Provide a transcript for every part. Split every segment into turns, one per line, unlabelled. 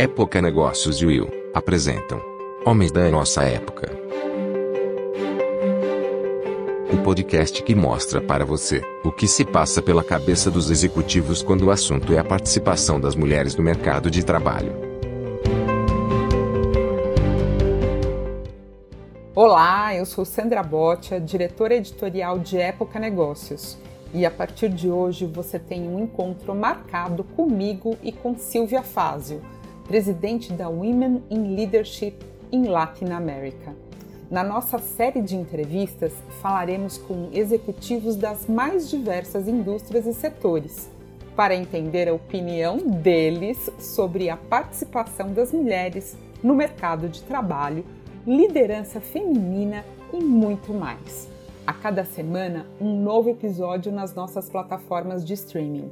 Época Negócios e Will apresentam Homens da Nossa Época. O podcast que mostra para você o que se passa pela cabeça dos executivos quando o assunto é a participação das mulheres no mercado de trabalho.
Olá, eu sou Sandra Botia, diretora editorial de Época Negócios. E a partir de hoje você tem um encontro marcado comigo e com Silvia Fázio, presidente da Women in Leadership in Latin America. Na nossa série de entrevistas, falaremos com executivos das mais diversas indústrias e setores, para entender a opinião deles sobre a participação das mulheres no mercado de trabalho, liderança feminina e muito mais a cada semana um novo episódio nas nossas plataformas de streaming.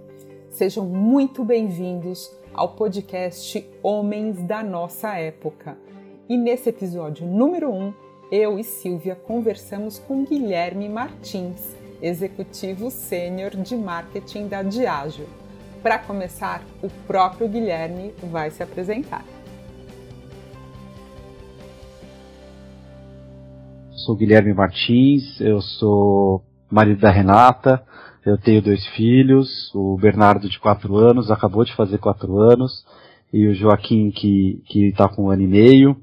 Sejam muito bem-vindos ao podcast Homens da Nossa Época. E nesse episódio número 1, um, eu e Silvia conversamos com Guilherme Martins, executivo sênior de marketing da Diageo. Para começar, o próprio Guilherme vai se apresentar.
sou Guilherme Martins, eu sou marido da Renata, eu tenho dois filhos, o Bernardo de quatro anos, acabou de fazer quatro anos, e o Joaquim que está com um ano e meio.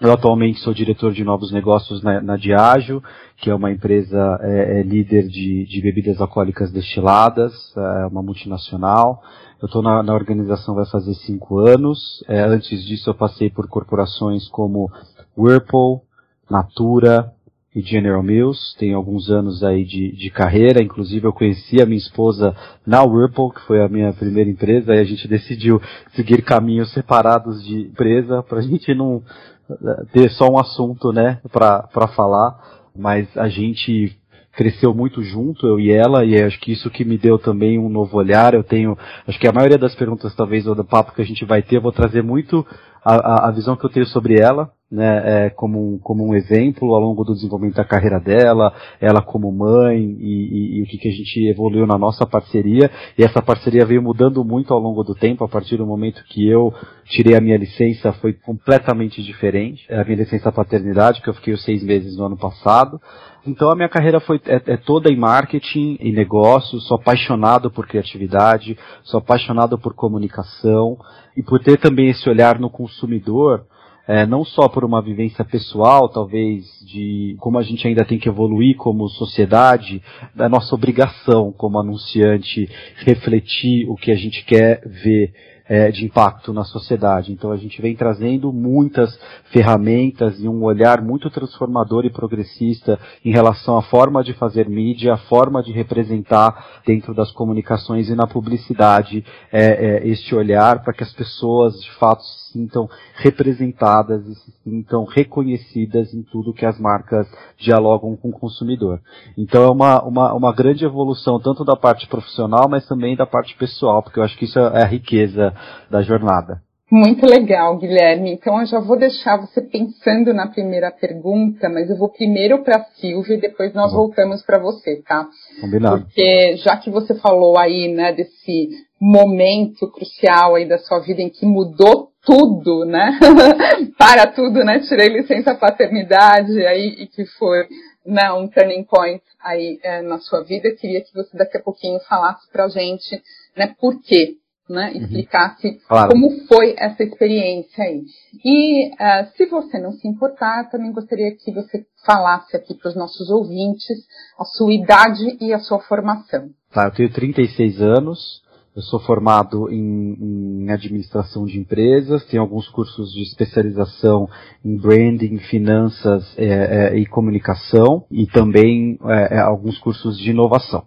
Eu atualmente sou diretor de novos negócios na, na Diageo, que é uma empresa é, é líder de, de, bebidas alcoólicas destiladas, é uma multinacional. Eu estou na, na, organização vai fazer cinco anos. É, antes disso eu passei por corporações como Whirlpool, Natura e General Mills. Tenho alguns anos aí de, de carreira, inclusive eu conheci a minha esposa na Whirlpool, que foi a minha primeira empresa, e a gente decidiu seguir caminhos separados de empresa para a gente não eh, ter só um assunto, né, para falar, mas a gente cresceu muito junto, eu e ela, e acho que isso que me deu também um novo olhar. Eu tenho, acho que a maioria das perguntas, talvez, ou do papo que a gente vai ter, eu vou trazer muito a, a visão que eu tenho sobre ela, né, é, como, um, como um exemplo ao longo do desenvolvimento da carreira dela, ela como mãe e, e, e, o que, que a gente evoluiu na nossa parceria. E essa parceria veio mudando muito ao longo do tempo, a partir do momento que eu tirei a minha licença foi completamente diferente. A minha licença paternidade, que eu fiquei os seis meses no ano passado. Então a minha carreira foi é, é toda em marketing e negócios, sou apaixonado por criatividade, sou apaixonado por comunicação e por ter também esse olhar no consumidor é, não só por uma vivência pessoal, talvez, de como a gente ainda tem que evoluir como sociedade, da nossa obrigação como anunciante refletir o que a gente quer ver é, de impacto na sociedade. Então a gente vem trazendo muitas ferramentas e um olhar muito transformador e progressista em relação à forma de fazer mídia, a forma de representar dentro das comunicações e na publicidade é, é, este olhar para que as pessoas de fato sintam representadas e se sintam reconhecidas em tudo que as marcas dialogam com o consumidor. Então é uma, uma, uma grande evolução tanto da parte profissional, mas também da parte pessoal, porque eu acho que isso é a riqueza da jornada.
Muito legal, Guilherme. Então eu já vou deixar você pensando na primeira pergunta, mas eu vou primeiro para a Silvia e depois nós voltamos para você, tá?
Combinado.
Porque já que você falou aí, né, desse momento crucial aí da sua vida em que mudou tudo, né? Para tudo, né? Tirei licença paternidade aí e que foi né, um turning point aí é, na sua vida. Queria que você daqui a pouquinho falasse pra gente, né, por quê né, uhum. explicasse claro. como foi essa experiência aí. E uh, se você não se importar, também gostaria que você falasse aqui para os nossos ouvintes a sua idade e a sua formação.
Tá, eu tenho 36 anos, eu sou formado em, em, administração de empresas, tenho alguns cursos de especialização em branding, finanças é, é, e comunicação e também é alguns cursos de inovação.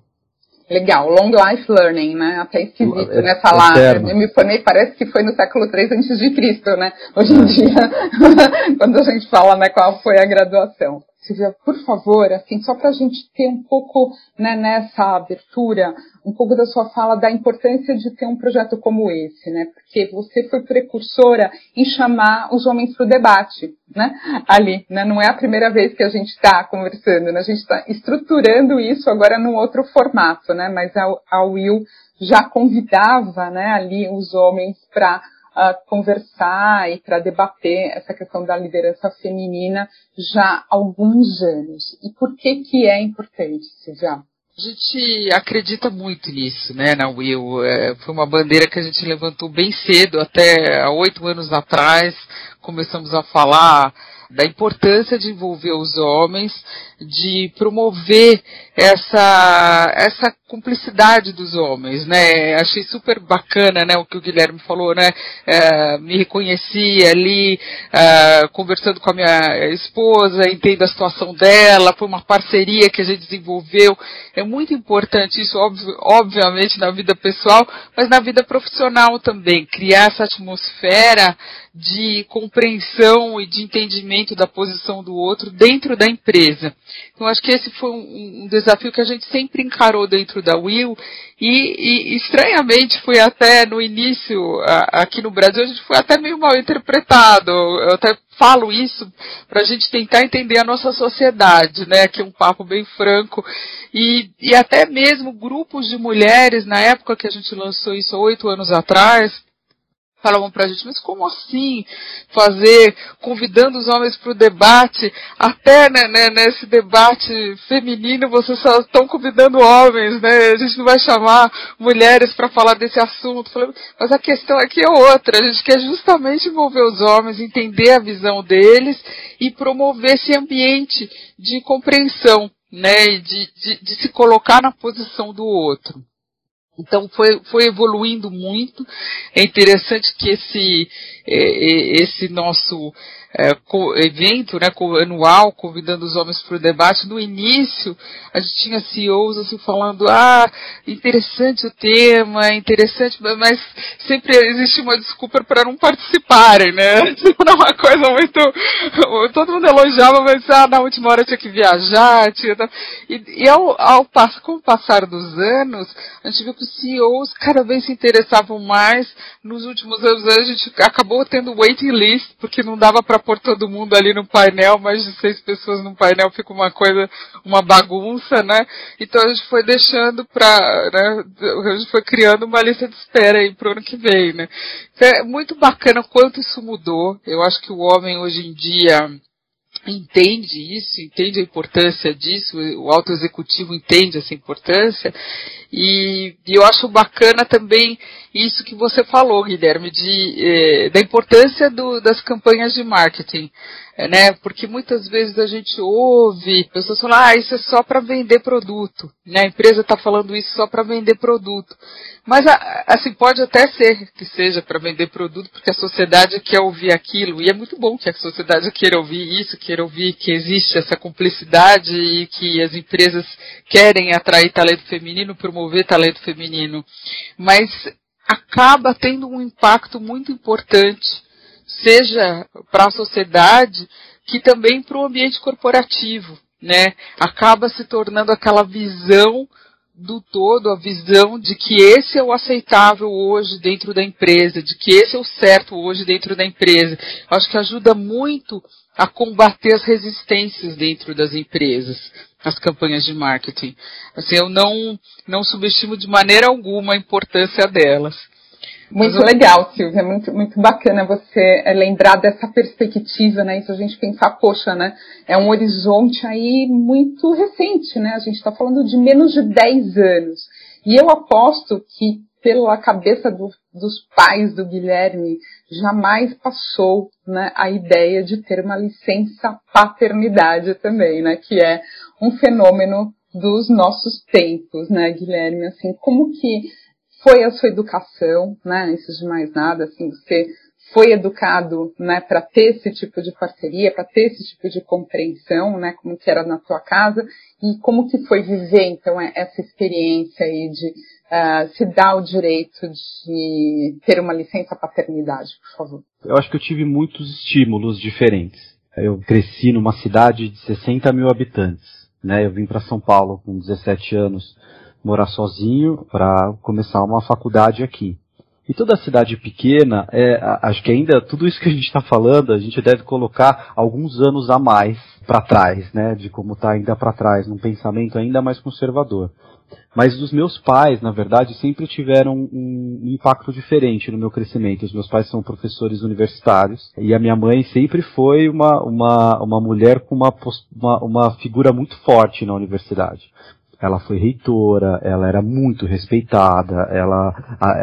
Legal, long life learning, né? Até esquisito, é, né? Falar, eu me formei, parece que foi no século III antes de Cristo, né? Hoje em é. dia, quando a gente fala, né, qual foi a graduação. Silvia, por favor, assim, só para a gente ter um pouco né, nessa abertura, um pouco da sua fala da importância de ter um projeto como esse, né? Porque você foi precursora em chamar os homens para o debate, né? Ali, né? Não é a primeira vez que a gente está conversando, né? A gente está estruturando isso agora num outro formato, né? Mas a, a Will já convidava, né? Ali os homens para uh, conversar e para debater essa questão da liderança feminina já há alguns anos. E por que que é importante, Silvia?
A gente acredita muito nisso, né, na Will. É, foi uma bandeira que a gente levantou bem cedo, até há oito anos atrás, começamos a falar da importância de envolver os homens, de promover essa, essa cumplicidade dos homens, né? Achei super bacana, né, o que o Guilherme falou, né? É, me reconheci ali, é, conversando com a minha esposa, entendo a situação dela, foi uma parceria que a gente desenvolveu. É muito importante isso, obviamente, na vida pessoal, mas na vida profissional também, criar essa atmosfera de compreensão e de entendimento da posição do outro dentro da empresa. Então acho que esse foi um, um desafio que a gente sempre encarou dentro da Will e, e estranhamente foi até no início a, aqui no Brasil a gente foi até meio mal interpretado. Eu até falo isso para a gente tentar entender a nossa sociedade, né? Que é um papo bem franco e, e até mesmo grupos de mulheres na época que a gente lançou isso oito anos atrás falavam pra gente, mas como assim fazer, convidando os homens para o debate, até né, né, nesse debate feminino vocês só estão convidando homens, né? A gente não vai chamar mulheres para falar desse assunto. Mas a questão aqui é outra, a gente quer justamente envolver os homens, entender a visão deles e promover esse ambiente de compreensão, né? De, de, de se colocar na posição do outro. Então foi, foi evoluindo muito. É interessante que esse, esse nosso é, evento né, anual, convidando os homens para o debate, no início a gente tinha CEOs assim falando, ah, interessante o tema, interessante, mas sempre existe uma desculpa para não participarem, né? Não é uma coisa muito. Todo mundo elogiava, mas ah, na última hora tinha que viajar, tinha. E, e ao, ao, com o passar dos anos, a gente viu que os CEOs cada vez se interessavam mais. Nos últimos anos a gente acabou tendo waiting list, porque não dava para pôr todo mundo ali no painel, mais de seis pessoas no painel fica uma coisa, uma bagunça, né? Então a gente foi deixando pra, né, a gente foi criando uma lista de espera aí pro ano que vem, né? Então, é muito bacana quanto isso mudou. Eu acho que o homem hoje em dia, entende isso, entende a importância disso, o alto executivo entende essa importância, e, e eu acho bacana também isso que você falou, Guilherme, de, eh, da importância do, das campanhas de marketing né? Porque muitas vezes a gente ouve pessoas falando, ah, isso é só para vender produto, né? A empresa está falando isso só para vender produto. Mas, assim, pode até ser que seja para vender produto, porque a sociedade quer ouvir aquilo, e é muito bom que a sociedade queira ouvir isso, queira ouvir que existe essa cumplicidade e que as empresas querem atrair talento feminino, promover talento feminino. Mas acaba tendo um impacto muito importante seja para a sociedade, que também para o ambiente corporativo, né? Acaba se tornando aquela visão do todo, a visão de que esse é o aceitável hoje dentro da empresa, de que esse é o certo hoje dentro da empresa. Acho que ajuda muito a combater as resistências dentro das empresas, as campanhas de marketing. Assim, eu não, não subestimo de maneira alguma a importância delas.
Muito legal, Silvia, muito, muito bacana você eh, lembrar dessa perspectiva, né? Isso a gente pensar, poxa, né? É um horizonte aí muito recente, né? A gente está falando de menos de 10 anos. E eu aposto que pela cabeça do, dos pais do Guilherme jamais passou né, a ideia de ter uma licença paternidade também, né? Que é um fenômeno dos nossos tempos, né, Guilherme? Assim, como que foi a sua educação, né, antes de mais nada, assim, você foi educado, né, para ter esse tipo de parceria, para ter esse tipo de compreensão, né, como que era na tua casa, e como que foi viver, então, essa experiência aí de uh, se dar o direito de ter uma licença paternidade, por favor?
Eu acho que eu tive muitos estímulos diferentes. Eu cresci numa cidade de 60 mil habitantes, né, eu vim para São Paulo com 17 anos, morar sozinho para começar uma faculdade aqui. E toda cidade pequena, é, acho que ainda tudo isso que a gente está falando, a gente deve colocar alguns anos a mais para trás, né, de como está ainda para trás, num pensamento ainda mais conservador. Mas os meus pais, na verdade, sempre tiveram um, impacto diferente no meu crescimento. Os meus pais são professores universitários e a minha mãe sempre foi uma, uma, uma mulher com uma, uma, uma figura muito forte na universidade ela foi reitora, ela era muito respeitada, ela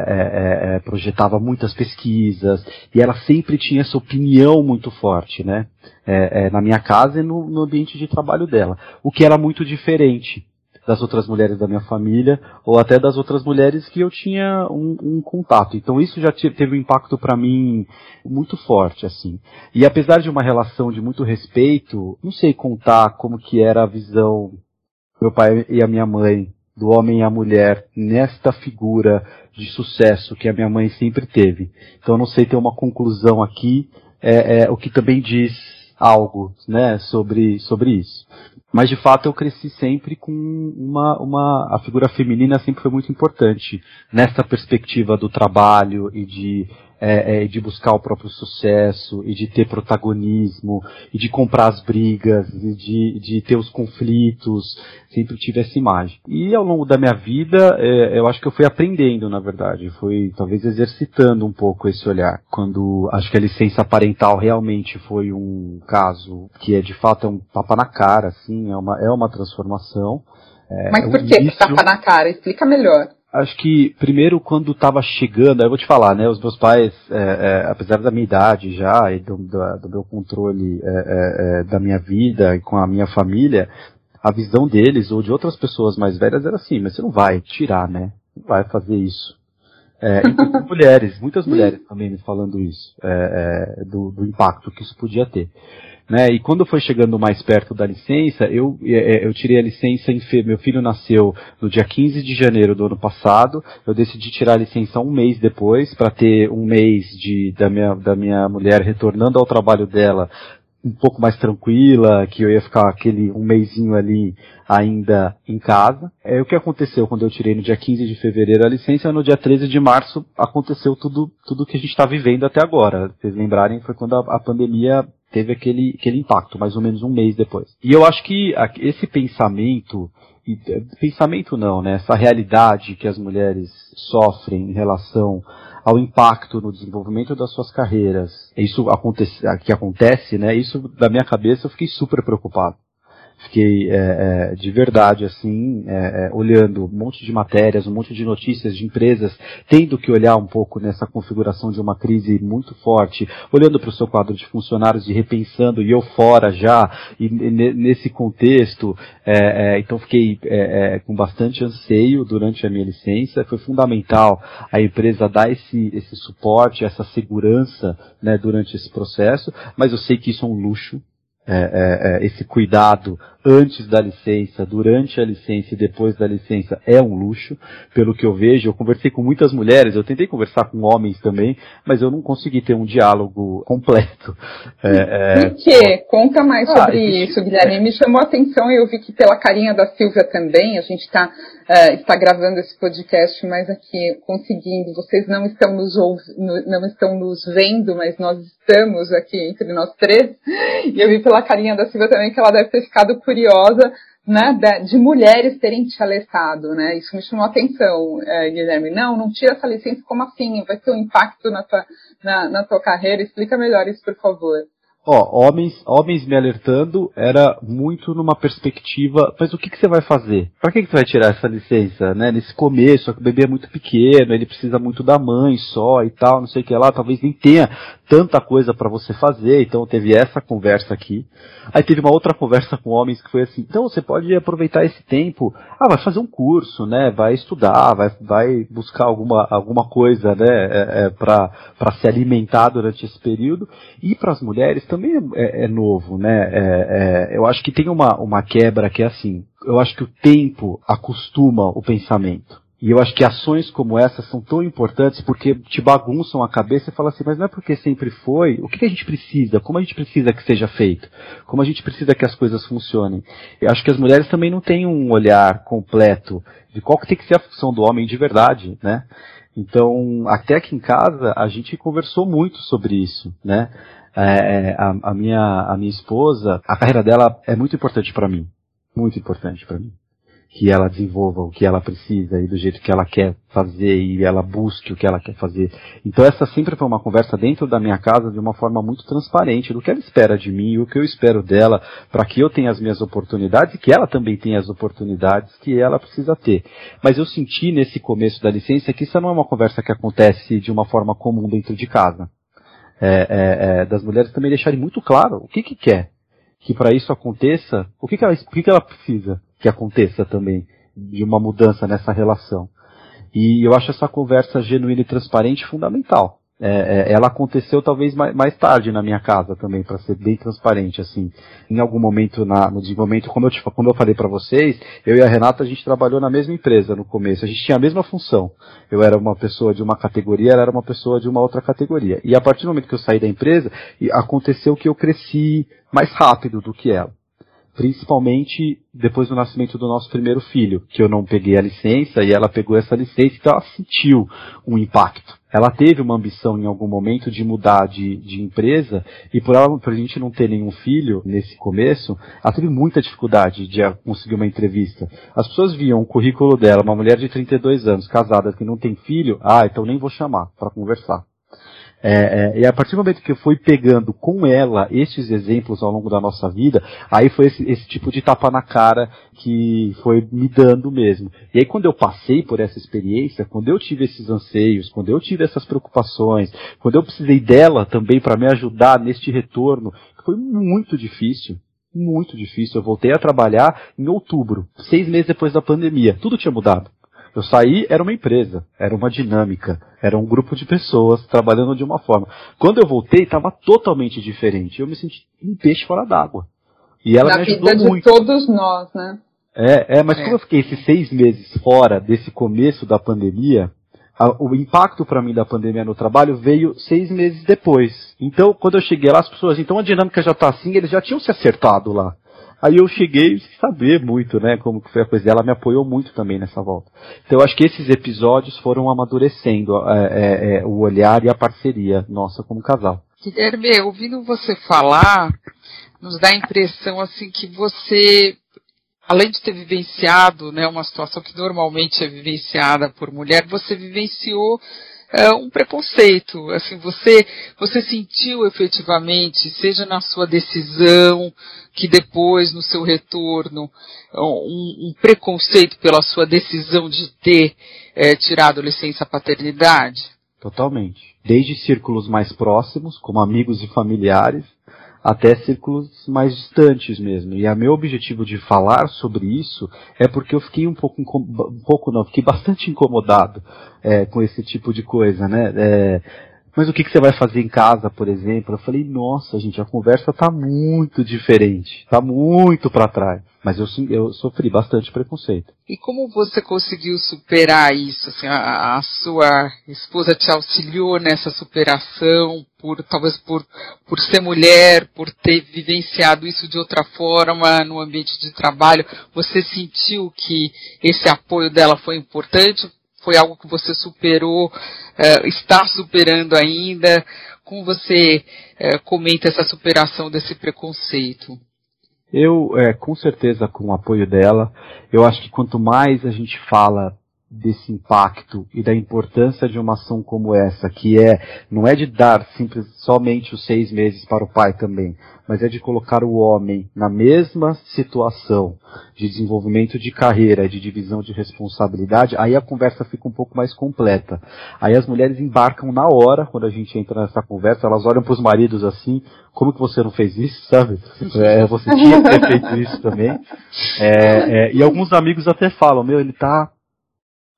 é, é, é, projetava muitas pesquisas e ela sempre tinha essa opinião muito forte, né? É, é, na minha casa e no, no ambiente de trabalho dela, o que era muito diferente das outras mulheres da minha família ou até das outras mulheres que eu tinha um, um contato. Então isso já teve um impacto para mim muito forte, assim. E apesar de uma relação de muito respeito, não sei contar como que era a visão meu pai e a minha mãe, do homem e a mulher, nesta figura de sucesso que a minha mãe sempre teve. Então não sei ter uma conclusão aqui, é, é, o que também diz algo, né, sobre, sobre isso. Mas de fato eu cresci sempre com uma, uma, a figura feminina sempre foi muito importante nessa perspectiva do trabalho e de é, é, de buscar o próprio sucesso, e de ter protagonismo, e de comprar as brigas, e de, de ter os conflitos. Sempre tive essa imagem. E ao longo da minha vida, é, eu acho que eu fui aprendendo, na verdade. Fui talvez exercitando um pouco esse olhar. Quando acho que a licença parental realmente foi um caso que é de fato é um tapa na cara, assim, é uma, é uma transformação.
É, Mas por que início... tapa na cara? Explica melhor.
Acho que primeiro quando estava chegando, eu vou te falar, né? Os meus pais, é, é, apesar da minha idade já e do, do, do meu controle é, é, é, da minha vida e com a minha família, a visão deles ou de outras pessoas mais velhas era assim: mas você não vai tirar, né? Não vai fazer isso. É, e mulheres, muitas mulheres também me falando isso, do, do impacto que isso podia ter. Né? E quando foi chegando mais perto da licença, eu, é, é, eu tirei a licença em fe... meu filho nasceu no dia 15 de janeiro do ano passado, eu decidi tirar a licença um mês depois, para ter um mês de, da, minha, da minha mulher retornando ao trabalho dela um pouco mais tranquila, que eu ia ficar aquele um mêsinho ali ainda em casa. É o que aconteceu quando eu tirei no dia 15 de fevereiro a licença, no dia 13 de março aconteceu tudo tudo que a gente está vivendo até agora. Vocês lembrarem, foi quando a, a pandemia teve aquele, aquele impacto, mais ou menos um mês depois. E eu acho que esse pensamento, pensamento não, né, essa realidade que as mulheres sofrem em relação ao impacto no desenvolvimento das suas carreiras, isso acontece, que acontece, né, isso da minha cabeça eu fiquei super preocupado fiquei é, é, de verdade assim é, é, olhando um monte de matérias, um monte de notícias de empresas tendo que olhar um pouco nessa configuração de uma crise muito forte, olhando para o seu quadro de funcionários e repensando e eu fora já e, e nesse contexto, é, é, então fiquei com bastante anseio durante a minha licença. Foi fundamental a empresa dar esse, esse suporte, essa segurança né, durante esse processo, mas eu sei que isso é um luxo é, é, é, esse cuidado antes da licença, durante a licença e depois da licença é um luxo, pelo que eu vejo. Eu conversei com muitas mulheres, eu tentei conversar com homens também, mas eu não consegui ter um diálogo completo.
É, é... Por quê? Conta mais ah, sobre isso, Guilherme. Me chamou a atenção e eu vi que pela carinha da Silvia também, a gente tá, uh, está gravando esse podcast, mas aqui conseguindo, vocês não estão nos, não estão nos vendo, mas nós estamos aqui entre nós três, e eu vi pela carinha da Silvia também que ela deve ter ficado curiosa né, de, mulheres terem te alertado, né? Isso me chamou a atenção, é, Guilherme. Não, não tira essa licença, como assim? Vai ter um impacto na tua, na, na tua carreira? Explica melhor isso, por favor.
Ó, homens, homens me alertando era muito numa perspectiva, mas o que, que você vai fazer? Para que, que você vai tirar essa licença, né? Nesse começo, o bebê é muito pequeno, ele precisa muito da mãe só e tal, não sei o que lá, talvez nem tenha tanta coisa para você fazer, então teve essa conversa aqui. Aí teve uma outra conversa com homens que foi assim, então você pode aproveitar esse tempo, ah, vai fazer um curso, né? Vai estudar, vai, vai buscar alguma, alguma coisa, né? É, é, para se alimentar durante esse período. E para as mulheres também é, é novo, né? É, é, eu acho que tem uma, uma quebra que é assim. Eu acho que o tempo acostuma o pensamento. E eu acho que ações como essas são tão importantes porque te bagunçam a cabeça e fala assim, mas não é porque sempre foi, o que a gente precisa? Como a gente precisa que seja feito? Como a gente precisa que as coisas funcionem? Eu acho que as mulheres também não têm um olhar completo de qual que tem que ser a função do homem de verdade, né? Então, até aqui em casa, a gente conversou muito sobre isso, né? É, é, a, a, minha, a minha esposa, a carreira dela é muito importante para mim. Muito importante para mim. que ela desenvolva o que ela precisa e do jeito que ela quer fazer e ela busque o que ela quer fazer. Então essa sempre foi uma conversa dentro da minha casa de uma forma muito transparente do que ela espera de mim, o que eu espero dela, para que eu tenha as minhas oportunidades e que ela também tenha as oportunidades que ela precisa ter. Mas eu senti nesse começo da licença que isso não é uma conversa que acontece de uma forma comum dentro de casa. É, é, é, das mulheres também deixarem muito claro o que que quer, que para isso aconteça, o que que ela, o que que ela precisa que aconteça também de uma mudança nessa relação. E eu acho essa conversa genuína e transparente fundamental. É, é, ela aconteceu talvez mais, mais, tarde na minha casa também, para ser bem transparente, assim. Em algum momento na, no desenvolvimento, como eu, tipo, como eu falei para vocês, eu e a Renata a gente trabalhou na mesma empresa no começo, a gente tinha a mesma função. Eu era uma pessoa de uma categoria, ela era uma pessoa de uma outra categoria. E a partir do momento que eu saí da empresa, aconteceu que eu cresci mais rápido do que ela principalmente depois do nascimento do nosso primeiro filho, que eu não peguei a licença e ela pegou essa licença, então ela sentiu um impacto. Ela teve uma ambição em algum momento de mudar de, de empresa e por ela, por a gente não ter nenhum filho nesse começo, ela teve muita dificuldade de conseguir uma entrevista. As pessoas viam o currículo dela, uma mulher de 32 anos, casada, que não tem filho, ah, então nem vou chamar para conversar. É, é, e a partir do momento que eu fui pegando com ela esses exemplos ao longo da nossa vida, aí foi esse, esse, tipo de tapa na cara que foi me dando mesmo. E aí quando eu passei por essa experiência, quando eu tive esses anseios, quando eu tive essas preocupações, quando eu precisei dela também para me ajudar neste retorno, foi muito difícil. Muito difícil. Eu voltei a trabalhar em outubro, seis meses depois da pandemia. Tudo tinha mudado. Eu saí, era uma empresa, era uma dinâmica, era um grupo de pessoas trabalhando de uma forma. Quando eu voltei, estava totalmente diferente. Eu me senti um peixe fora d'água. E ela
Na
me ajudou
vida
muito.
de todos nós, né?
É, é mas
É.
como eu fiquei esses seis meses fora desse começo da pandemia, a- o impacto para mim da pandemia no trabalho veio seis meses depois. Então, quando eu cheguei lá, as pessoas, então a dinâmica já tá assim, eles já tinham se acertado lá. Aí eu cheguei sem saber muito, né, como que foi a coisa. Ela me apoiou muito também nessa volta. Então eu acho que esses episódios foram amadurecendo é, é, é, o olhar e a parceria nossa como casal.
Guilherme, ouvindo você falar, nos dá a impressão assim que você, além de ter vivenciado né, uma situação que normalmente é vivenciada por mulher, você vivenciou é, um preconceito. Assim, você, você sentiu efetivamente, seja na sua decisão, que depois no seu retorno, um, um preconceito pela sua decisão de ter é, tirado licença paternidade?
Totalmente. Desde círculos mais próximos, como amigos e familiares, até círculos mais distantes mesmo. E a meu objetivo de falar sobre isso é porque eu fiquei um pouco, um pouco não, fiquei bastante incomodado é, com esse tipo de coisa, né? É, mas o que, que você vai fazer em casa, por exemplo? Eu falei, nossa, gente, a conversa tá muito diferente, tá muito para trás. Mas eu, eu sofri bastante preconceito.
E como você conseguiu superar isso? Assim, a, a sua esposa te auxiliou nessa superação, por talvez por, por ser mulher, por ter vivenciado isso de outra forma no ambiente de trabalho. Você sentiu que esse apoio dela foi importante? Foi algo que você superou, eh, está superando ainda? Como você eh, comenta essa superação desse preconceito?
Eu, é, com certeza, com o apoio dela, eu acho que quanto mais a gente fala desse impacto e da importância de uma ação como essa, que é, não é de dar simples, somente os seis meses para o pai também, mas é de colocar o homem na mesma situação de desenvolvimento de carreira, de divisão de responsabilidade, aí a conversa fica um pouco mais completa. Aí as mulheres embarcam na hora, quando a gente entra nessa conversa, elas olham para os maridos assim, como que você não fez isso, sabe? É, você tinha que ter feito isso também. É, é, e alguns amigos até falam, meu, ele tá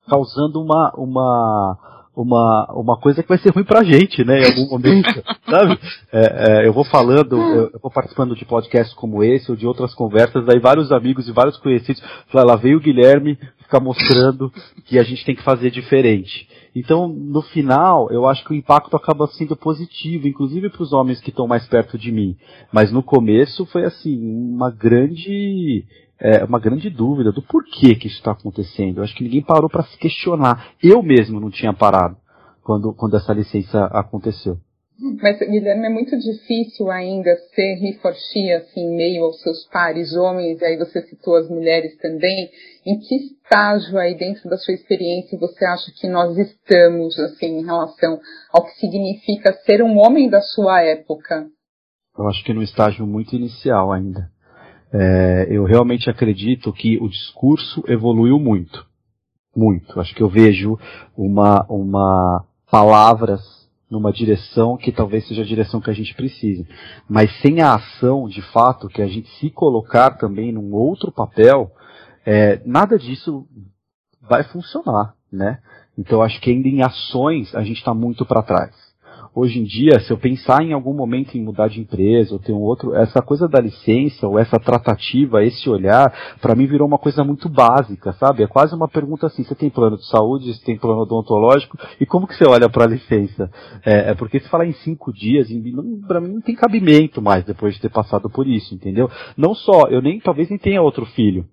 causando uma, uma, uma, uma coisa que vai ser ruim pra gente, né, em algum momento, sabe? É, é, eu vou falando, eu, eu vou participando de podcasts como esse ou de outras conversas, daí vários amigos e vários conhecidos falam, lá veio o Guilherme ficar mostrando que a gente tem que fazer diferente. Então, no final, eu acho que o impacto acaba sendo positivo, inclusive para os homens que estão mais perto de mim. Mas no começo foi assim, uma grande é, uma grande dúvida do porquê que isso está acontecendo. Eu acho que ninguém parou para se questionar. Eu mesmo não tinha parado quando, quando essa licença aconteceu.
Mas, Guilherme, é muito difícil ainda ser she, assim, meio aos seus pares homens, e aí você citou as mulheres também. Em que estágio aí dentro da sua experiência você acha que nós estamos, assim, em relação ao que significa ser um homem da sua época?
Eu acho que no estágio muito inicial ainda. É, eu realmente acredito que o discurso evoluiu muito. Muito. Acho que eu vejo uma, uma palavras numa direção que talvez seja a direção que a gente precise. Mas sem a ação, de fato, que a gente se colocar também num outro papel, é, nada disso vai funcionar, né? Então acho que ainda em ações a gente está muito para trás hoje em dia, se eu pensar em algum momento em mudar de empresa ou ter um outro, essa coisa da licença ou essa tratativa, esse olhar, para mim virou uma coisa muito básica, sabe? É quase uma pergunta assim: você tem plano de saúde, você tem plano odontológico e como que você olha para a licença? É, é, porque se falar em cinco dias, para mim não tem cabimento mais depois de ter passado por isso, entendeu? Não só, eu nem talvez nem tenha outro filho,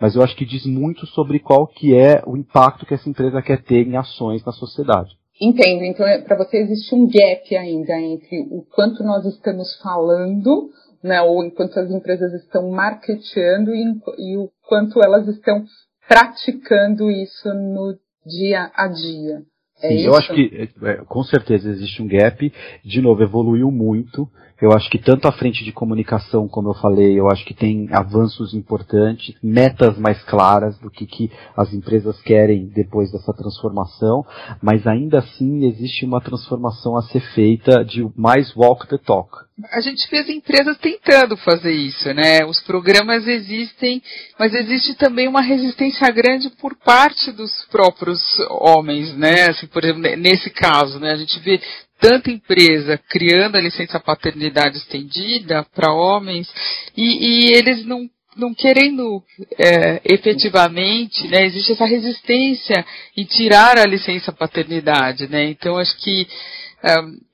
mas eu acho que diz muito sobre qual que é o impacto que essa empresa quer ter em ações na sociedade.
Entendo. Então, é, para você existe um gap ainda entre o quanto nós estamos falando, né, ou enquanto as empresas estão marketeando e, e o quanto elas estão praticando isso no dia a dia.
É Sim, eu acho que é, com certeza existe um gap. De novo, evoluiu muito. Eu acho que tanto a frente de comunicação, como eu falei, eu acho que tem avanços importantes, metas mais claras do que, que as empresas querem depois dessa transformação, mas ainda assim existe uma transformação a ser feita de mais walk the talk.
A gente vê as empresas tentando fazer isso, né? Os programas existem, mas existe também uma resistência grande por parte dos próprios homens, né? Assim, por exemplo, nesse caso, né? A gente vê tanta empresa criando a licença paternidade estendida para homens e, e, eles não não querendo é, efetivamente, né, existe essa resistência em tirar a licença paternidade, né? Então acho que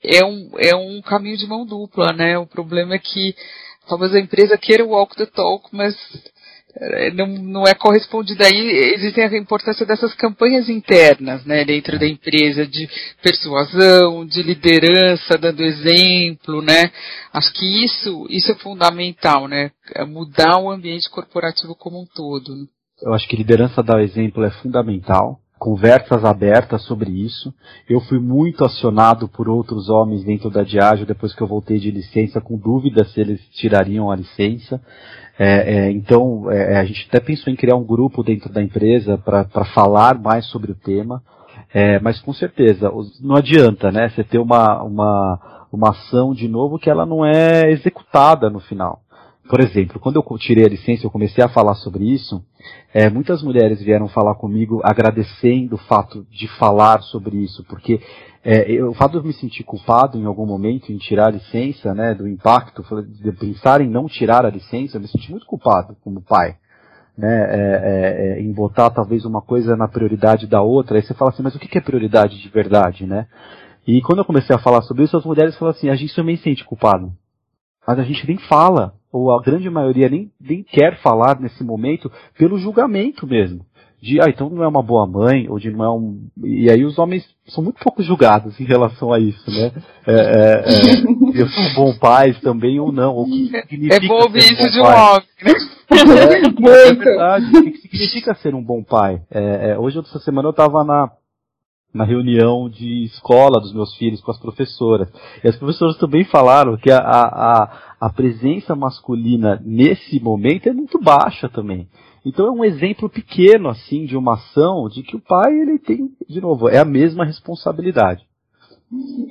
é, um, é um caminho de mão dupla, né? O problema é que talvez a empresa queira o walk the talk, mas não, não é correspondida aí, existem a importância dessas campanhas internas, né, dentro da empresa, de persuasão, de liderança, dando exemplo, né, acho que isso, isso é fundamental, né, é mudar o ambiente corporativo como um todo.
Eu acho que liderança dar exemplo é fundamental, conversas abertas sobre isso. Eu fui muito acionado por outros homens dentro da Diageo depois que eu voltei de licença, com dúvidas se eles tirariam a licença. É, é, então, é, é, a gente até pensou em criar um grupo dentro da empresa para falar mais sobre o tema, é, mas com certeza, não adianta, né, você ter uma, uma, uma ação de novo que ela não é executada no final. Por exemplo, quando eu tirei a licença, eu comecei a falar sobre isso, é, muitas mulheres vieram falar comigo agradecendo o fato de falar sobre isso, porque é, eu, o fato de eu me sentir culpado em algum momento em tirar a licença, né, do impacto, de pensar em não tirar a licença, eu me senti muito culpado como pai. Né, é, é, é, em botar talvez uma coisa na prioridade da outra, aí você fala assim, mas o que é prioridade de verdade, né? E quando eu comecei a falar sobre isso, as mulheres falam assim, a gente também sente culpado. Mas a gente nem fala ou a grande maioria nem, nem quer falar nesse momento pelo julgamento mesmo. De, ah, então não é uma boa mãe, ou de não é um. E aí os homens são muito pouco julgados em relação a isso, né? É, é, é, eu sou um bom pai também ou não. Ou que
significa é bom ouvir isso um de um homem, né?
É, é, verdade. O que significa ser um bom pai? É, é, hoje, essa semana, eu estava na, na reunião de escola dos meus filhos com as professoras. E as professoras também falaram que a, a, a presença masculina nesse momento é muito baixa também. Então é um exemplo pequeno assim de uma ação de que o pai ele tem, de novo, é a mesma responsabilidade.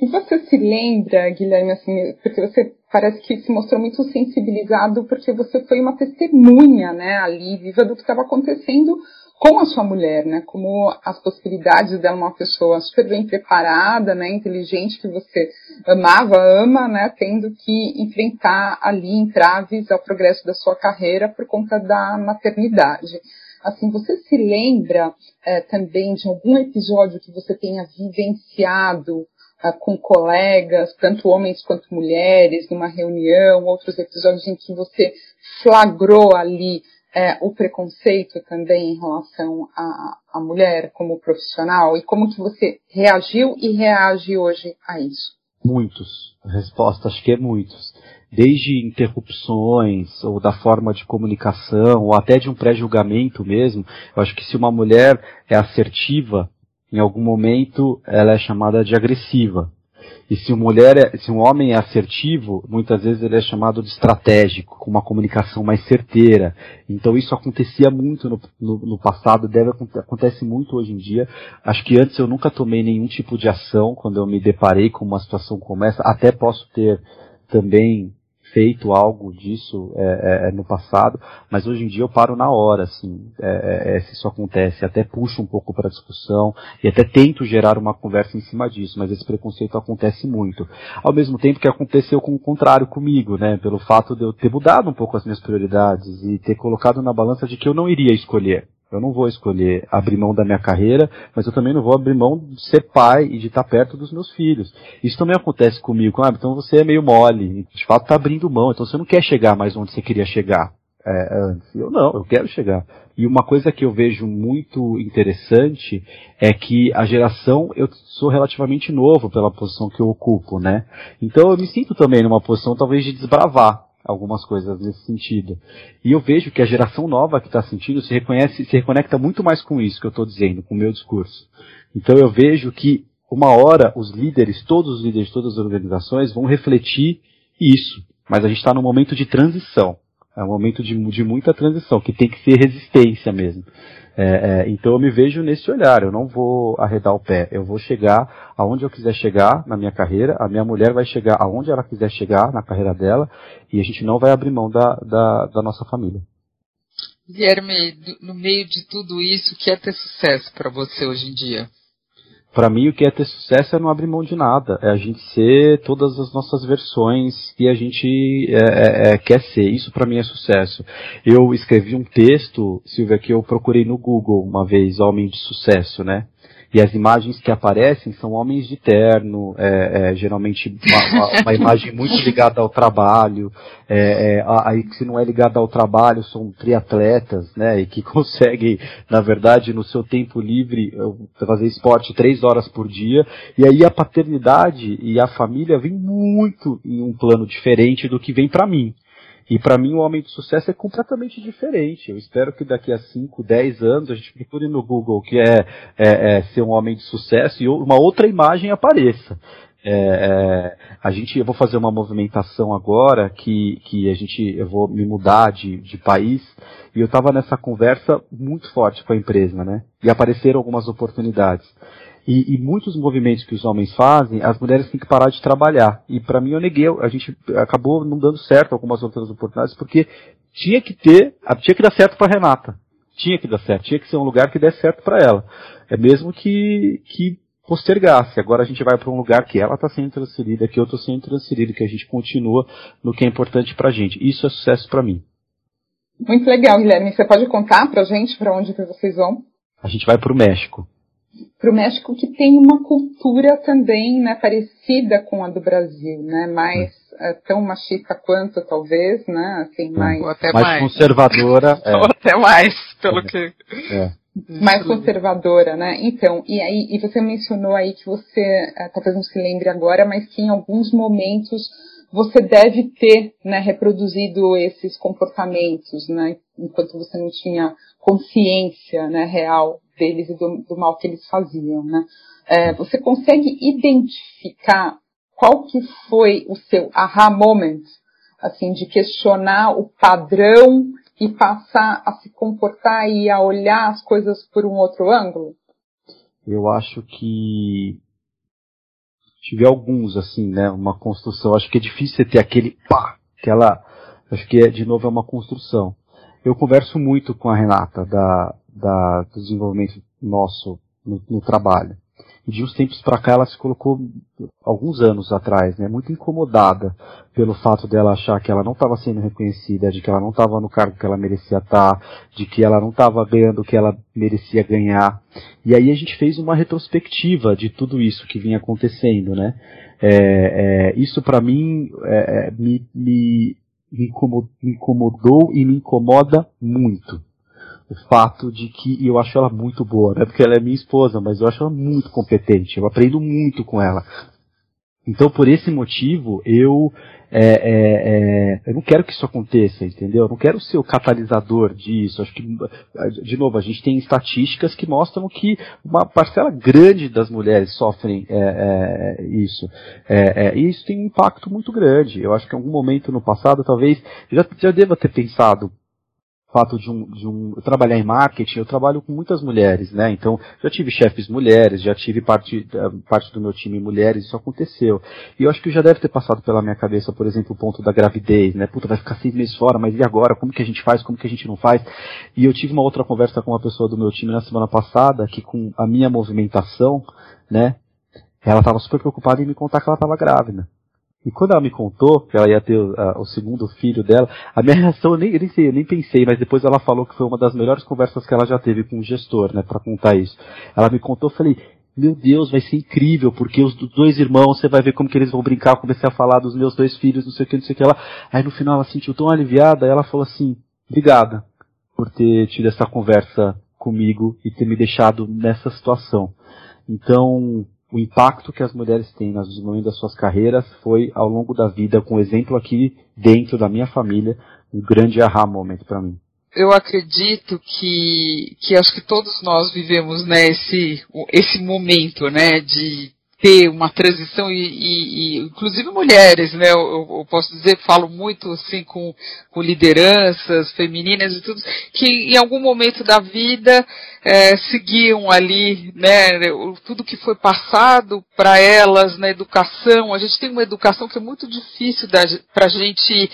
E você se lembra, Guilherme, assim, porque você parece que se mostrou muito sensibilizado porque você foi uma testemunha, né, ali, viva do que estava acontecendo com a sua mulher, né? Como as possibilidades dela uma pessoa super bem preparada, né? Inteligente que você amava, ama, né? Tendo que enfrentar ali entraves ao progresso da sua carreira por conta da maternidade. Assim, você se lembra é, também de algum episódio que você tenha vivenciado é, com colegas, tanto homens quanto mulheres, numa reunião, outros episódios em que você flagrou ali é, o preconceito também em relação à, à mulher como profissional e como que você reagiu e reage hoje a isso?
Muitos. A resposta acho que é muitos. Desde interrupções, ou da forma de comunicação, ou até de um pré-julgamento mesmo. Eu acho que se uma mulher é assertiva, em algum momento ela é chamada de agressiva. E se, mulher é, se um homem é assertivo, muitas vezes ele é chamado de estratégico, com uma comunicação mais certeira. Então isso acontecia muito no, no, no passado, deve acontece muito hoje em dia. Acho que antes eu nunca tomei nenhum tipo de ação quando eu me deparei com uma situação como essa. Até posso ter também feito algo disso é, é, é, no passado, mas hoje em dia eu paro na hora, assim, é, é, é se isso acontece, até puxo um pouco para discussão e até tento gerar uma conversa em cima disso, mas esse preconceito acontece muito. Ao mesmo tempo que aconteceu com o contrário comigo, né, pelo fato de eu ter mudado um pouco as minhas prioridades e ter colocado na balança de que eu não iria escolher. Eu não vou escolher abrir mão da minha carreira, mas eu também não vou abrir mão de ser pai e de estar perto dos meus filhos. Isso também acontece comigo. Ah, então você é meio mole, de fato está abrindo mão, então você não quer chegar mais onde você queria chegar é, antes. Eu não, eu quero chegar. E uma coisa que eu vejo muito interessante é que a geração, eu sou relativamente novo pela posição que eu ocupo, né? Então eu me sinto também numa posição talvez de desbravar algumas coisas nesse sentido. E eu vejo que a geração nova que está sentindo se reconhece, se reconecta muito mais com isso que eu estou dizendo, com o meu discurso. Então eu vejo que uma hora os líderes, todos os líderes, todas as organizações vão refletir isso. Mas a gente está num momento de transição. É um momento de, de muita transição, que tem que ser resistência mesmo. É, é, então eu me vejo nesse olhar, eu não vou arredar o pé, eu vou chegar aonde eu quiser chegar na minha carreira, a minha mulher vai chegar aonde ela quiser chegar na carreira dela, e a gente não vai abrir mão da, da, da nossa família.
Guilherme, no meio de tudo isso, o que é ter sucesso para você hoje em dia?
Para mim o que é ter sucesso é não abrir mão de nada, é a gente ser todas as nossas versões que a gente é, é, é, quer ser. Isso para mim é sucesso. Eu escrevi um texto, Silvia, que eu procurei no Google uma vez, homem de sucesso, né? E as imagens que aparecem são homens de terno, é, é, geralmente uma, uma, imagem muito ligada ao trabalho. É, é aí se não é ligada ao trabalho, são triatletas, né? E que conseguem, na verdade, no seu tempo livre, fazer esporte três horas por dia. E aí a paternidade e a família vem muito em um plano diferente do que vem para mim. E para mim o homem de sucesso é completamente diferente. Eu espero que daqui a 5, 10 anos a gente procure no Google que é, é, é, ser um homem de sucesso e uma outra imagem apareça. É, é, a gente, eu vou fazer uma movimentação agora que, que a gente, eu vou me mudar de, de país e eu estava nessa conversa muito forte com a empresa, né? E apareceram algumas oportunidades. E, e, muitos movimentos que os homens fazem, as mulheres têm que parar de trabalhar. E para mim eu neguei, a gente acabou não dando certo algumas outras oportunidades, porque tinha que ter, tinha que dar certo para Renata. Tinha que dar certo, tinha que ser um lugar que desse certo para ela. É mesmo que, que postergasse. Agora a gente vai para um lugar que ela está sendo transferida, que eu estou sendo transferido, que a gente continua no que é importante para a gente. Isso é sucesso para mim.
Muito legal, Guilherme. Você pode contar para a gente para onde que vocês vão?
A gente vai para o México
para o México que tem uma cultura também né, parecida com a do Brasil, né? Mais é, tão machista quanto talvez, né? Assim, mais,
Ou até mais, mais conservadora.
é. Ou até mais, pelo é. que.
É. Mais conservadora, né? Então, e aí, e você mencionou aí que você, é, talvez não se lembre agora, mas que em alguns momentos você deve ter né, reproduzido esses comportamentos, né, enquanto você não tinha consciência né, real deles e do, do mal que eles faziam. Né. É, você consegue identificar qual que foi o seu aha moment, assim, de questionar o padrão e passar a se comportar e a olhar as coisas por um outro ângulo?
Eu acho que tive alguns, assim, né? Uma construção. Acho que é difícil você ter aquele pá, aquela. Acho que é, de novo é uma construção. Eu converso muito com a Renata da, da do desenvolvimento nosso no, no trabalho. E de uns tempos para cá ela se colocou, alguns anos atrás, né, muito incomodada pelo fato dela achar que ela não estava sendo reconhecida, de que ela não estava no cargo que ela merecia estar, de que ela não estava ganhando o que ela merecia ganhar. E aí a gente fez uma retrospectiva de tudo isso que vinha acontecendo, né? É, é, isso para mim é, é, me, me, me incomodou e me incomoda muito o fato de que eu acho ela muito boa, não é porque ela é minha esposa, mas eu acho ela muito competente, eu aprendo muito com ela. Então, por esse motivo, eu é, é, é, eu não quero que isso aconteça, entendeu? Eu não quero ser o catalisador disso. Acho que, de novo, a gente tem estatísticas que mostram que uma parcela grande das mulheres sofrem é, é, isso. É, e isso tem um impacto muito grande. Eu acho que em algum momento no passado, talvez, já, já deva ter pensado fato de um, de um trabalhar em marketing, eu trabalho com muitas mulheres, né? Então, já tive chefes mulheres, já tive parte, eh, parte do meu time mulheres, isso aconteceu. E eu acho que já deve ter passado pela minha cabeça, por exemplo, o ponto da gravidez, né? Puta, vai ficar seis meses fora, mas e agora? Como que a gente faz? Como que a gente não faz? E eu tive uma outra conversa com uma pessoa do meu time na semana passada, que com a minha movimentação, né? Ela estava super preocupada em me contar que ela estava grávida. E quando ela me contou que ela ia ter uh, o segundo filho dela, a minha reação eu nem, eu nem sei, eu nem pensei, mas depois ela falou que foi uma das melhores conversas que ela já teve com o gestor, né, para contar isso. Ela me contou, eu falei, meu Deus, vai ser incrível, porque os dois irmãos, você vai ver como que eles vão brincar, eu comecei a falar dos meus dois filhos, não sei o que, não sei o que lá. Aí no final ela se sentiu tão aliviada, ela falou assim, obrigada por ter tido essa conversa comigo e ter me deixado nessa situação. Então, o impacto que as mulheres têm no desenvolvimento das suas carreiras foi ao longo da vida, com exemplo aqui dentro da minha família, um grande aha momento para mim.
Eu acredito que, que acho que todos nós vivemos né, esse, esse momento né, de ter uma transição e, e, e, inclusive mulheres, né? Eu, eu, posso dizer, falo muito assim com, com lideranças femininas e tudo, que em algum momento da vida é, seguiam ali, né? Tudo que foi passado para elas na educação. A gente tem uma educação que é muito difícil para a gente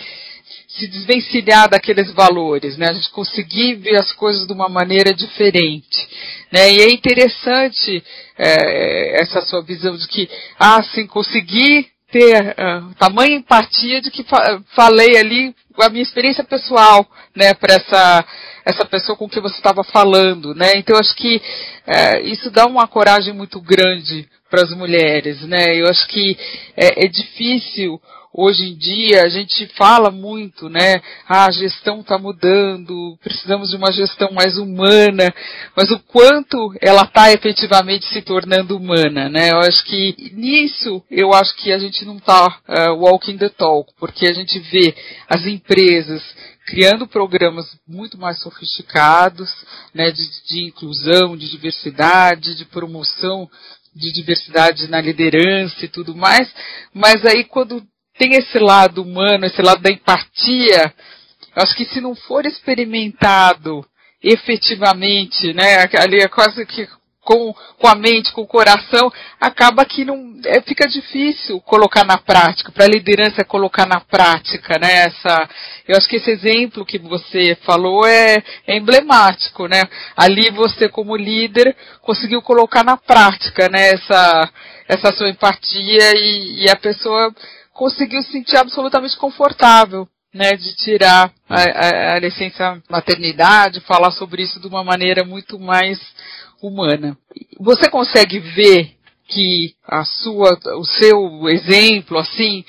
se desvencilhar daqueles valores, né? A gente conseguir ver as coisas de uma maneira diferente, né? E é interessante é, essa sua visão de que, ah, sim, conseguir ter uh, tamanha empatia de que fa falei ali a minha experiência pessoal, né, para essa essa pessoa com quem você estava falando, né? Então acho que é, isso dá uma coragem muito grande para as mulheres, né? Eu acho que é, é difícil hoje em dia a gente fala muito, né? Ah, a gestão está mudando, precisamos de uma gestão mais humana, mas o quanto ela está efetivamente se tornando humana, né? Eu acho que nisso eu acho que a gente não está uh, walking the talk, porque a gente vê as empresas criando programas muito mais sofisticados, né, de, de inclusão, de diversidade, de promoção de diversidade na liderança e tudo mais, mas aí quando tem esse lado humano, esse lado da empatia, eu acho que se não for experimentado efetivamente, né, ali é quase que com, com a mente, com o coração, acaba que não é, fica difícil colocar na prática, para a liderança colocar na prática, né? Essa, eu acho que esse exemplo que você falou é, é emblemático, né? Ali você como líder conseguiu colocar na prática, né? Essa, essa sua empatia e, e a pessoa conseguiu se sentir absolutamente confortável, né, de tirar a, a, a licença maternidade, falar sobre isso de uma maneira muito mais humana. Você consegue ver que a sua, o seu exemplo, assim,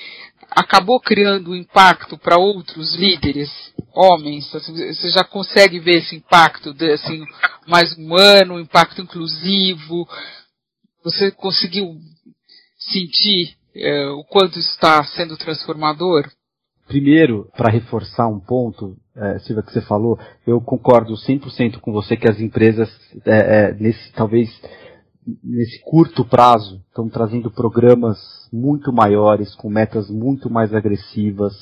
acabou criando um impacto para outros líderes, homens? Você já consegue ver esse impacto, de, assim, mais humano, um impacto inclusivo? Você conseguiu sentir é, o quanto está sendo transformador?
Primeiro, para reforçar um ponto, é, Silvia, que você falou, eu concordo 100% com você que as empresas, é, é, nesse, talvez, nesse curto prazo, estão trazendo programas muito maiores, com metas muito mais agressivas,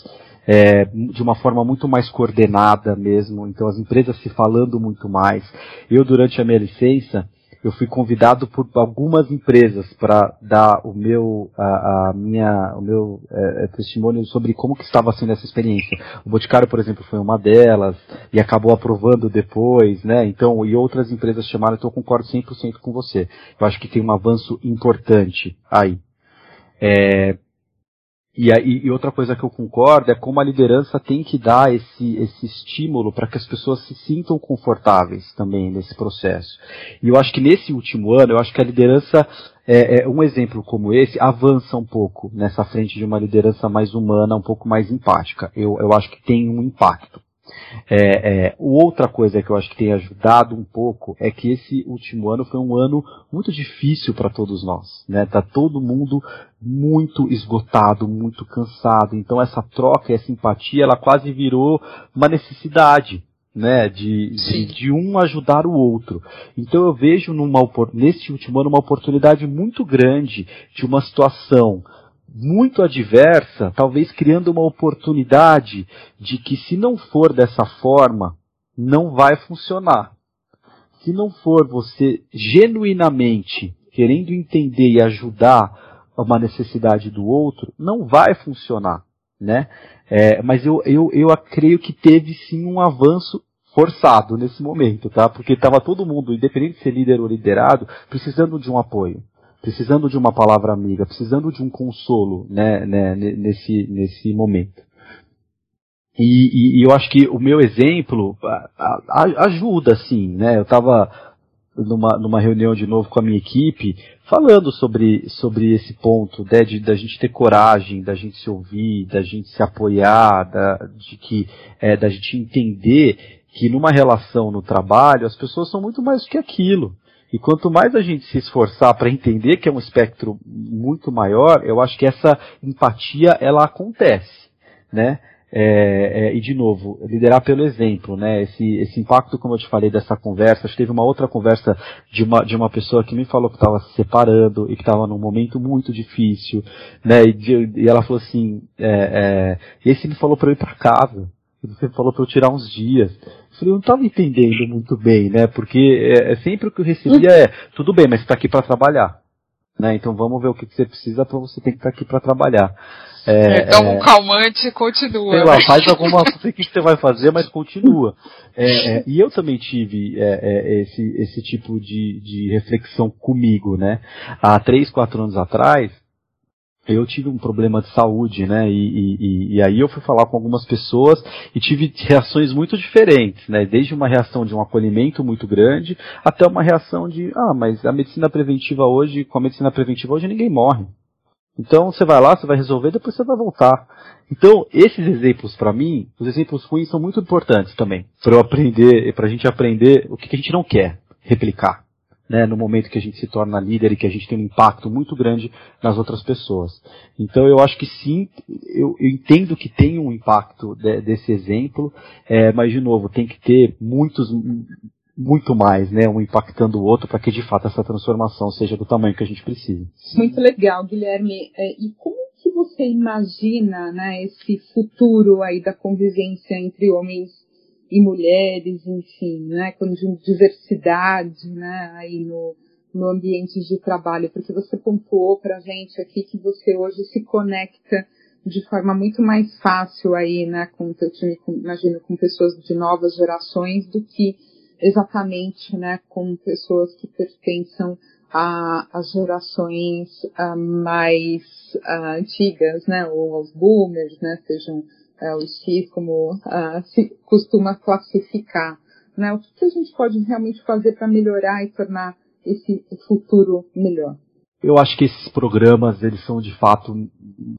é, de uma forma muito mais coordenada mesmo, então as empresas se falando muito mais. Eu, durante a minha licença, eu fui convidado por algumas empresas para dar o meu, a, a, minha, o meu é, testemunho sobre como que estava sendo essa experiência. O Boticário, por exemplo, foi uma delas e acabou aprovando depois, né? Então, e outras empresas chamaram, então eu concordo 100% com você. Eu acho que tem um avanço importante aí. É, e, e outra coisa que eu concordo é como a liderança tem que dar esse, esse estímulo para que as pessoas se sintam confortáveis também nesse processo. E eu acho que nesse último ano, eu acho que a liderança, é, é, um exemplo como esse, avança um pouco nessa frente de uma liderança mais humana, um pouco mais empática. Eu, eu acho que tem um impacto. É, é, outra coisa que eu acho que tem ajudado um pouco é que esse último ano foi um ano muito difícil para todos nós, né? Tá todo mundo muito esgotado, muito cansado. Então essa troca, essa empatia, ela quase virou uma necessidade, né, de, de, de, um ajudar o outro. Então eu vejo numa, neste último ano uma oportunidade muito grande de uma situação muito adversa, talvez criando uma oportunidade de que se não for dessa forma, não vai funcionar. Se não for você genuinamente querendo entender e ajudar uma necessidade do outro, não vai funcionar, né? É, mas eu, eu, eu creio que teve sim um avanço forçado nesse momento, tá? Porque estava todo mundo, independente de ser líder ou liderado, precisando de um apoio precisando de uma palavra amiga, precisando de um consolo né, né, nesse, nesse momento. E, e, e, eu acho que o meu exemplo ajuda, sim, né? Eu estava numa, numa reunião de novo com a minha equipe, falando sobre, sobre esse ponto, né, de, da gente ter coragem, da gente se ouvir, da gente se apoiar, da, de que, é, da gente entender que numa relação no trabalho as pessoas são muito mais do que aquilo. E quanto mais a gente se esforçar para entender que é um espectro muito maior, eu acho que essa empatia ela acontece, né? É, é, e de novo, liderar pelo exemplo, né? Esse, esse impacto, como eu te falei, dessa conversa. Teve uma outra conversa de uma, de uma pessoa que me falou que estava se separando e que estava num momento muito difícil, né? E, de, e ela falou assim, é, é, esse me falou para eu ir para casa. Você falou para eu tirar uns dias. Eu falei, eu não estava entendendo muito bem, né? Porque é, é, sempre o que eu recebia é, tudo bem, mas você está aqui para trabalhar. Né? Então vamos ver o que, que você precisa para você ter que estar tá aqui para trabalhar.
É, Dá um é, calmante continua.
Sei lá, faz alguma, o que você vai fazer, mas continua. É, é, e eu também tive é, esse, esse tipo de, de reflexão comigo, né? Há três, quatro anos atrás, eu tive um problema de saúde, né? E, e, e, aí eu fui falar com algumas pessoas e tive reações muito diferentes, né? Desde uma reação de um acolhimento muito grande até uma reação de, ah, mas a medicina preventiva hoje, com a medicina preventiva hoje ninguém morre. Então você vai lá, você vai resolver, depois você vai voltar. Então esses exemplos para mim, os exemplos ruins são muito importantes também para eu aprender, para a gente aprender o que, que a gente não quer replicar né, no momento que a gente se torna líder e que a gente tem um impacto muito grande nas outras pessoas. Então eu acho que sim, eu, eu entendo que tem um impacto de, desse exemplo, é, mas de novo, tem que ter muitos, muito mais, né, um impactando o outro para que de fato essa transformação seja do tamanho que a gente precisa.
Muito legal, Guilherme. É, e como que você imagina, né, esse futuro aí da convivência entre homens e mulheres, enfim, né, com diversidade, né, aí no, no ambiente de trabalho, porque você pontuou para a gente aqui que você hoje se conecta de forma muito mais fácil aí, né, com o teu time, com, imagino, com pessoas de novas gerações do que exatamente, né, com pessoas que pertençam às gerações uh, mais uh, antigas, né, ou aos boomers, né, sejam é, o X como uh, se costuma classificar. Né? O que a gente pode realmente fazer para melhorar e tornar esse futuro melhor?
Eu acho que esses programas, eles são de fato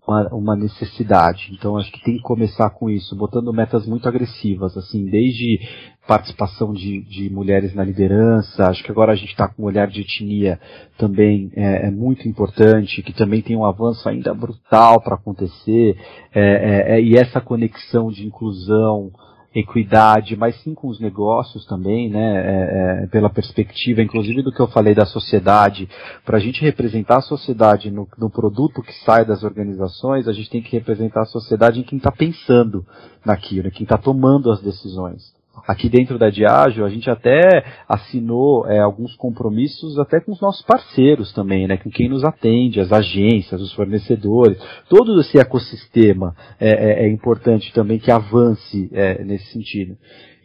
uma, uma, necessidade. Então acho que tem que começar com isso, botando metas muito agressivas, assim, desde participação de, de mulheres na liderança, acho que agora a gente está com um olhar de etnia também é, é, muito importante, que também tem um avanço ainda brutal para acontecer, é, é, é, e essa conexão de inclusão, equidade, mas sim com os negócios também, né, é, é, pela perspectiva, inclusive do que eu falei da sociedade, para a gente representar a sociedade no, no, produto que sai das organizações, a gente tem que representar a sociedade em quem está pensando naquilo, em quem está tomando as decisões. Aqui dentro da Diageo, a gente até assinou é, alguns compromissos até com os nossos parceiros também, né, com quem nos atende, as agências, os fornecedores, todo esse ecossistema é, é, é importante também que avance é, nesse sentido.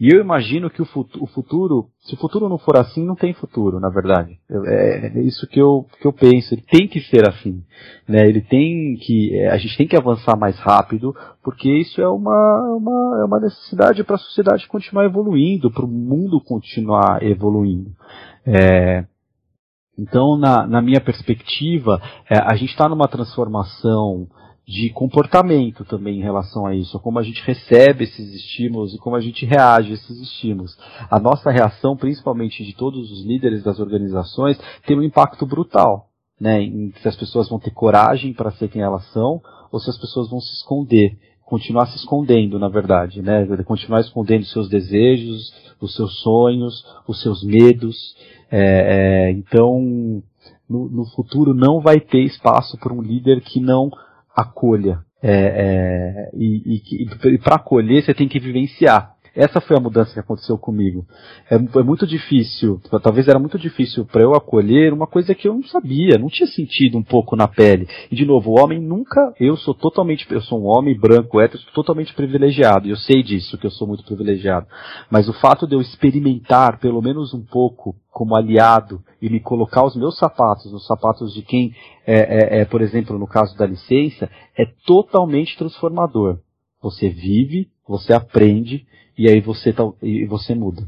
E eu imagino que o futuro, o futuro, se o futuro não for assim, não tem futuro, na verdade. É, é isso que eu, que eu penso. Ele tem que ser assim. Né? Ele tem que, é, a gente tem que avançar mais rápido, porque isso é uma, uma, é uma necessidade para a sociedade continuar evoluindo, para o mundo continuar evoluindo. É, então, na, na minha perspectiva, é, a gente está numa transformação de comportamento também em relação a isso, como a gente recebe esses estímulos e como a gente reage a esses estímulos. A nossa reação, principalmente de todos os líderes das organizações, tem um impacto brutal, né, em se as pessoas vão ter coragem para ser quem elas são ou se as pessoas vão se esconder, continuar se escondendo, na verdade, né, continuar escondendo seus desejos, os seus sonhos, os seus medos. É, é, então, no, no futuro não vai ter espaço para um líder que não acolha. É, é, e, e, e para acolher você tem que vivenciar. Essa foi a mudança que aconteceu comigo. É, é muito difícil, talvez era muito difícil para eu acolher uma coisa que eu não sabia, não tinha sentido um pouco na pele. E de novo, o homem nunca, eu sou totalmente, eu sou um homem branco, hétero, totalmente privilegiado. E eu sei disso, que eu sou muito privilegiado. Mas o fato de eu experimentar pelo menos um pouco como aliado e me colocar os meus sapatos, nos sapatos de quem é, é, é por exemplo, no caso da licença, é totalmente transformador. Você vive, você aprende e aí você, tá, e você muda.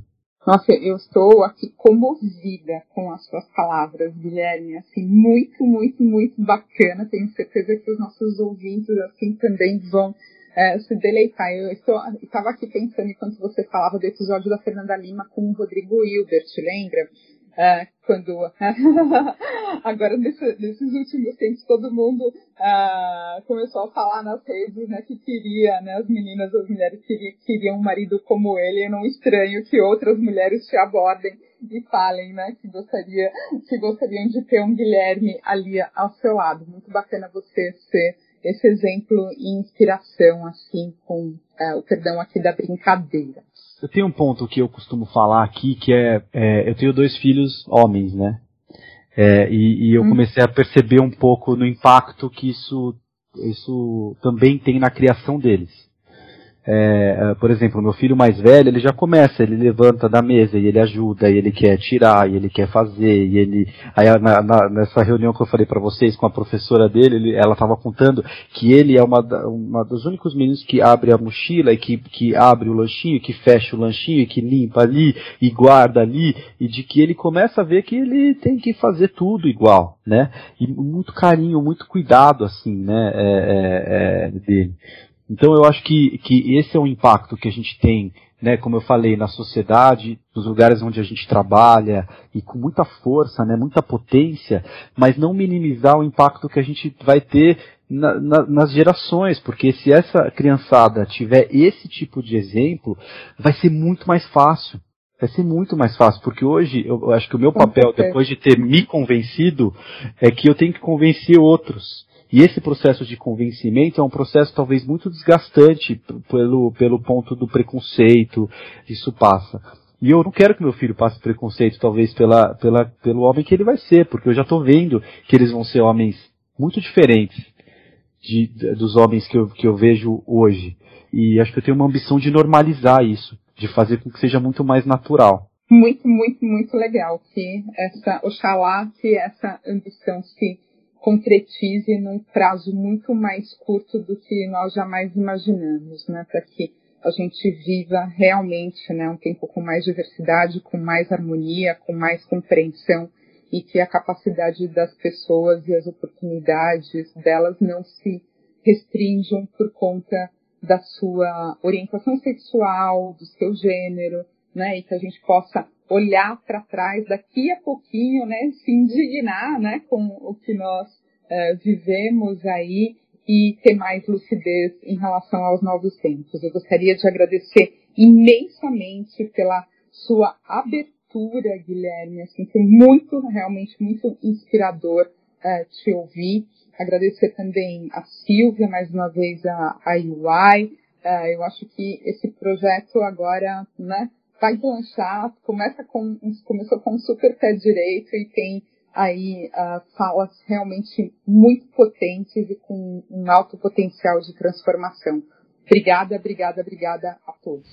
Nossa, eu estou aqui comovida com as suas palavras, Guilherme. Assim, muito, muito, muito bacana. Tenho certeza que os nossos ouvintes assim também vão é, se deleitar. Eu estava aqui pensando enquanto você falava do episódio da Fernanda Lima com o Rodrigo Hilbert, lembra? Uh, quando agora nesse, nesses últimos tempos todo mundo uh, começou a falar nas redes né, que queria, né, as meninas, as mulheres queriam, queriam um marido como ele. Eu não estranho que outras mulheres te abordem e falem, né, que gostaria, que gostariam de ter um Guilherme ali ao seu lado. Muito bacana você ser esse exemplo e inspiração, assim, com uh, o perdão aqui da brincadeira.
Eu tenho um ponto que eu costumo falar aqui, que é, é eu tenho dois filhos homens, né? É, e, e, eu hum. comecei a perceber um pouco no impacto que isso, isso também tem na criação deles. É, é, por exemplo, meu filho mais velho, ele já começa, ele levanta da mesa e ele ajuda, e ele quer tirar, e ele quer fazer, e ele. Aí na, na, nessa reunião que eu falei para vocês com a professora dele, ele, ela estava contando que ele é uma, uma dos únicos meninos que abre a mochila e que, que abre o lanchinho, que fecha o lanchinho, que limpa ali e guarda ali, e de que ele começa a ver que ele tem que fazer tudo igual, né? E muito carinho, muito cuidado assim, né? É, é, é, dele. Então eu acho que, que esse é o impacto que a gente tem, né, como eu falei, na sociedade, nos lugares onde a gente trabalha, e com muita força, né, muita potência, mas não minimizar o impacto que a gente vai ter na, na, nas gerações, porque se essa criançada tiver esse tipo de exemplo, vai ser muito mais fácil. Vai ser muito mais fácil, porque hoje eu acho que o meu papel, depois de ter me convencido, é que eu tenho que convencer outros. E esse processo de convencimento é um processo talvez muito desgastante pelo, pelo ponto do preconceito, isso passa. E eu não quero que meu filho passe preconceito, talvez, pela, pela, pelo homem que ele vai ser, porque eu já estou vendo que eles vão ser homens muito diferentes de, dos homens que eu, que eu vejo hoje. E acho que eu tenho uma ambição de normalizar isso, de fazer com que seja muito mais natural.
Muito, muito, muito legal que essa, oxalá que essa ambição se concretize num prazo muito mais curto do que nós jamais imaginamos, né, para que a gente viva realmente, né, um tempo com mais diversidade, com mais harmonia, com mais compreensão e que a capacidade das pessoas e as oportunidades delas não se restringam por conta da sua orientação sexual, do seu gênero, né, e que a gente possa olhar para trás daqui a pouquinho, né, se indignar, né, com o que nós uh, vivemos aí e ter mais lucidez em relação aos novos tempos. Eu gostaria de agradecer imensamente pela sua abertura, Guilherme. Assim, foi muito, realmente muito inspirador uh, te ouvir. Agradecer também a Silvia, mais uma vez a, a UI. Uh, eh, eu acho que esse projeto agora, né, vai lançar, começa com, começou com um super pé direito e tem aí uh, falas realmente muito potentes e com um alto potencial de transformação. Obrigada, obrigada, obrigada a todos.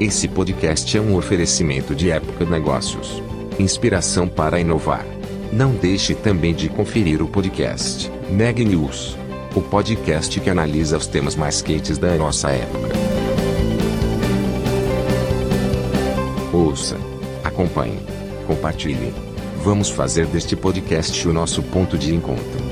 Esse podcast é um oferecimento de Época Negócios. Inspiração para inovar. Não deixe também de conferir o podcast Neg News, o podcast que analisa os temas mais quentes da nossa época. Ouça, acompanhe, compartilhe. Vamos fazer deste podcast o nosso ponto de encontro.